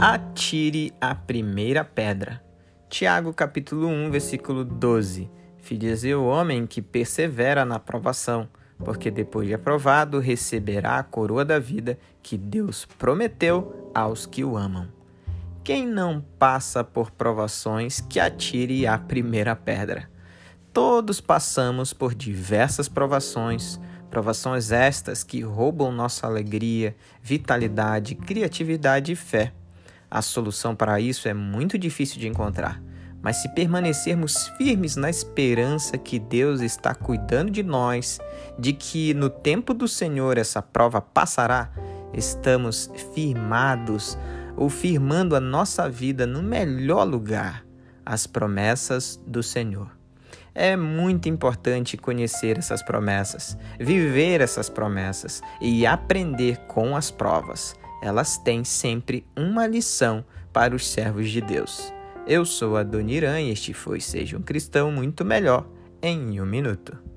Atire a primeira pedra. Tiago capítulo 1, versículo 12. Feliz é o homem que persevera na provação, porque depois de aprovado receberá a coroa da vida que Deus prometeu aos que o amam. Quem não passa por provações, que atire a primeira pedra. Todos passamos por diversas provações, provações estas que roubam nossa alegria, vitalidade, criatividade e fé. A solução para isso é muito difícil de encontrar, mas se permanecermos firmes na esperança que Deus está cuidando de nós, de que no tempo do Senhor essa prova passará, estamos firmados ou firmando a nossa vida no melhor lugar, as promessas do Senhor. É muito importante conhecer essas promessas, viver essas promessas e aprender com as provas elas têm sempre uma lição para os servos de Deus. Eu sou Adoniran e este foi Seja um Cristão Muito Melhor em um Minuto.